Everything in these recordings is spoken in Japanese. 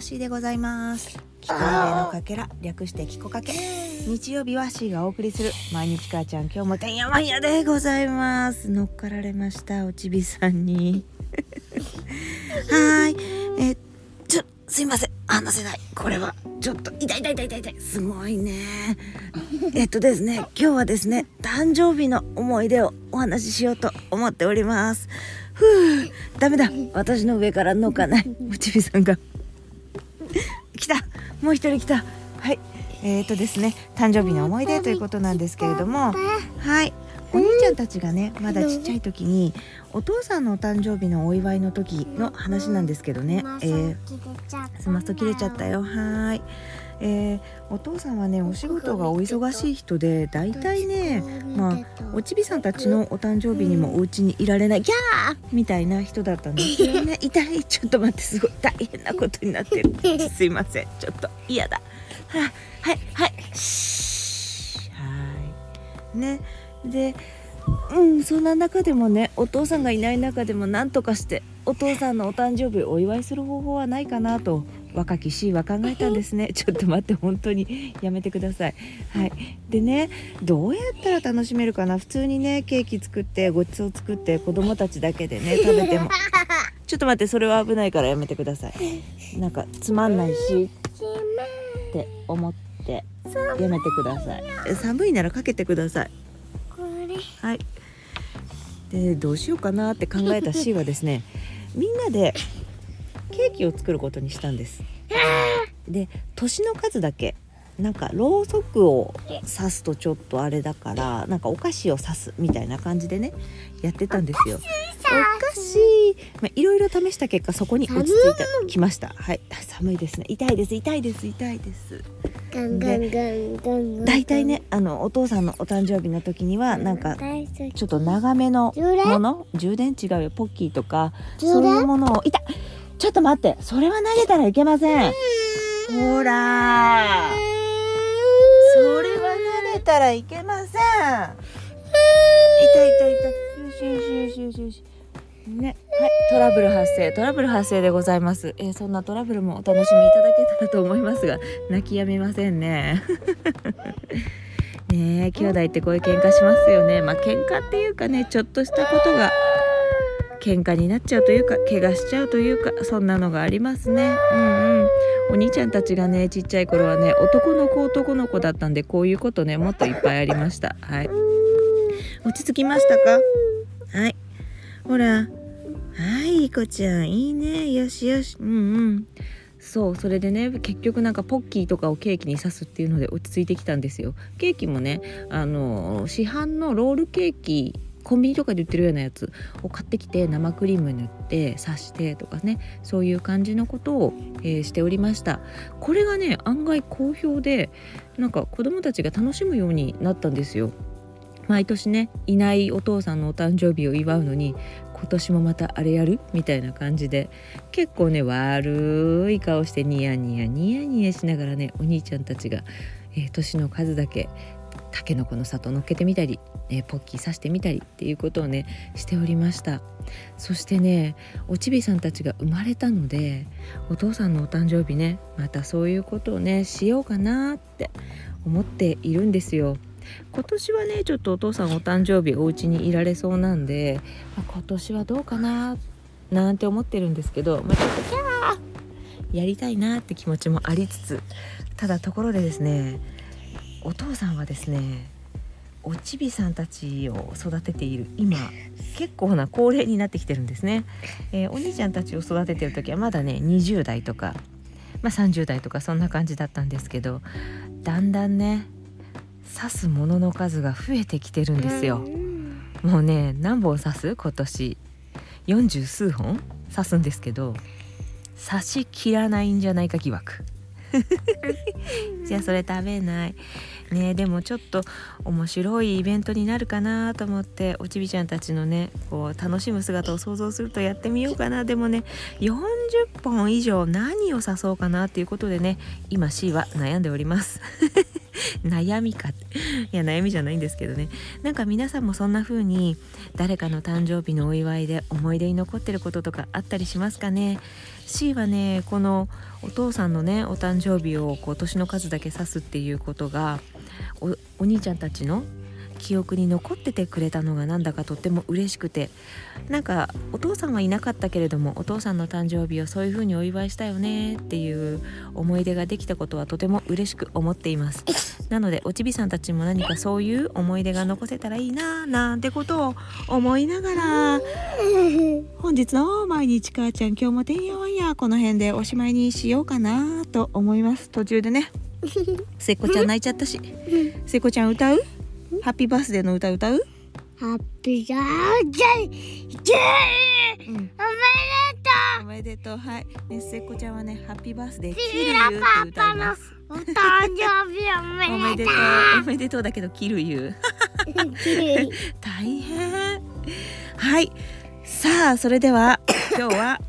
C でございます。キコレのかけら略してキコかけ。日曜日は C がお送りする毎日母ちゃん今日もてんやわんやでございます。乗っかられましたおちびさんに。はい。えちょすいません。話せない。これは。ちょっと痛い痛い痛い痛い痛い。すごいね。えっとですね今日はですね誕生日の思い出をお話ししようと思っております。ふうダメだ。私の上からのかない。おちびさんがもう一人来た。はい。えーとですね誕生日の思い出ということなんですけれども。はい。お兄ちゃんたちがねまだちっちゃい時にお父さんのお誕生日のお祝いの時の話なんですけどね、えー、スマスト切れちゃったよ。はいえー、お父さんはねお仕事がお忙しい人でだいたいねまあおちびさんたちのお誕生日にもお家にいられないギャー！みたいな人だったんです。よね痛い。ちょっと待ってすごい大変なことになってる。すいません。ちょっと嫌だ。ははいはい。はい。ね。でうんそんな中でもねお父さんがいない中でも何とかしてお父さんのお誕生日をお祝いする方法はないかなと若き C は考えたんですね。ちょっと待って本当に。やめてください。はい。でねどうやったら楽しめるかな。普通にねケーキ作ってごちそう作って子供たちだけでね食べても。ちょっと待ってそれは危ないからやめてください。なんかつまんないしって思ってやめてください。寒いならかけてください。はい。でどうしようかなって考えた C はですねみんなでケーキを作ることにしたんです。で年の数だけなんかろうそくを刺すとちょっとあれだからなんかお菓子を刺すみたいな感じでねやってたんですよ。お菓子まあ、いろいろ試した結果そこに落ち着いてきました。はい。寒いですね。痛いです。痛いです。痛いです。大体ねあのお父さんのお誕生日の時にはなんかちょっと長めのもの？充電違うよポッキーとかそういうものをいたちょっと待って。それは投げたらいけません。ほら。それは投げたらいけません。痛い痛い痛い。よしよしよしよしよし。ね、はい、トラブル発生、トラブル発生でございます。えー、そんなトラブルもお楽しみいただけたらと思いますが、泣きやみませんね。ねえ、兄弟ってこういう喧嘩しますよね。まあ、喧嘩っていうかね、ちょっとしたことが喧嘩になっちゃうというか、怪我しちゃうというか、そんなのがありますね。うんうん。お兄ちゃんたちがね、ちっちゃい頃はね、男の子男の子だったんで、こういうことね、もっといっぱいありました。はい。落ち着きましたか？はい。ほらはいいこちゃんいいねよしよしうんうんそうそれでね結局なんかポッキーとかをケーキに刺すっていうので落ち着いてきたんですよケーキもねあの市販のロールケーキコンビニとかで売ってるようなやつを買ってきて生クリーム塗って刺してとかねそういう感じのことを、えー、しておりました。これがね案外好評でなんか子供たちが楽しむようになったんですよ。毎年ねいないお父さんのお誕生日を祝うのに今年もまたあれやる？みたいな感じで結構ね悪い顔してニヤニヤニヤニヤしながらねお兄ちゃんたちが、えー、年の数だけたけのこの里乗っけてみたり、えー、ポッキー刺してみたりっていうことをねしておりました。そしてねおちびさんたちが生まれたのでお父さんのお誕生日ねまたそういうことをねしようかなって思っているんですよ。今年はねちょっとお父さんお誕生日お家にいられそうなんで、まあ、今年はどうかななんて思ってるんですけど、まあ、ちょっとキャーやりたいなって気持ちもありつつただところでですねお父さんはですねおちびさんたちを育てている今結構な高齢になってきてるんですね、えー、お兄ちゃんたちを育ててる時はまだね20代とか、まあ、30代とかそんな感じだったんですけどだんだんね刺すものの数が増えてきてるんですよ。もうね何本刺す？今年。40数本刺すんですけど刺し切らないんじゃないか疑惑。じゃあそれ食べないねでもちょっと面白いイベントになるかなと思っておちびちゃんたちのねこう楽しむ姿を想像するとやってみようかな。でもね40本以上何を刺そうかなっていうことでね今 C は悩んでおります。悩みか。いや悩みじゃないんですけどね。なんか皆さんもそんな風に誰かの誕生日のお祝いで思い出に残ってることとかあったりしますかね？C はねこのお父さんのねお誕生日をこう年の数だけ指すっていうことがお兄ちゃんたちの記憶に残っててくれたのがなんだかとっても嬉しくて。なんかお父さんはいなかったけれどもお父さんの誕生日をそういう風にお祝いしたよねっていう思い出ができたことはとても嬉しく思っています。なのでおちびさんたちも何かそういう思い出が残せたらいいななんてことを思いながら本日の毎日母ちゃん今日もてんやわんやこの辺でおしまいにしようかなと思います。途中でね。せっこちゃん泣いちゃったし。せっこちゃん歌う？ハッピーバースデーの歌歌う？ハッピーバースデージェー、う!ん、おめでとう。はい。ねせっこちゃんはねハッピーバースデーキルユーって歌いますお誕生日 おめでとう。おめでとうだけど キルユー。大変。はい。さあそれでは 今日は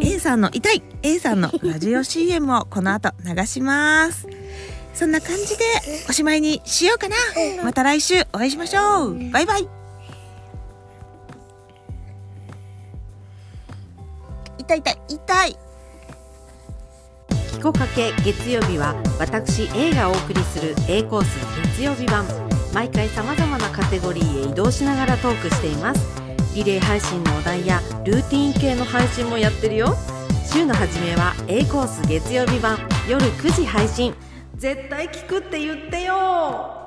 A さんの痛い A さんのラジオ CM をこの後流しますそんな感じでおしまいにしようかな。また来週お会いしましょう。バイバイ。痛い痛い。痛い。キコかけ月曜日は私 A がお送りする A コース月曜日版。毎回さまざまなカテゴリーへ移動しながらトークしています。リレー配信のお題やルーティン系の配信もやってるよ。週の初めは A コース月曜日版。夜9時配信絶対聞くって言ってよ。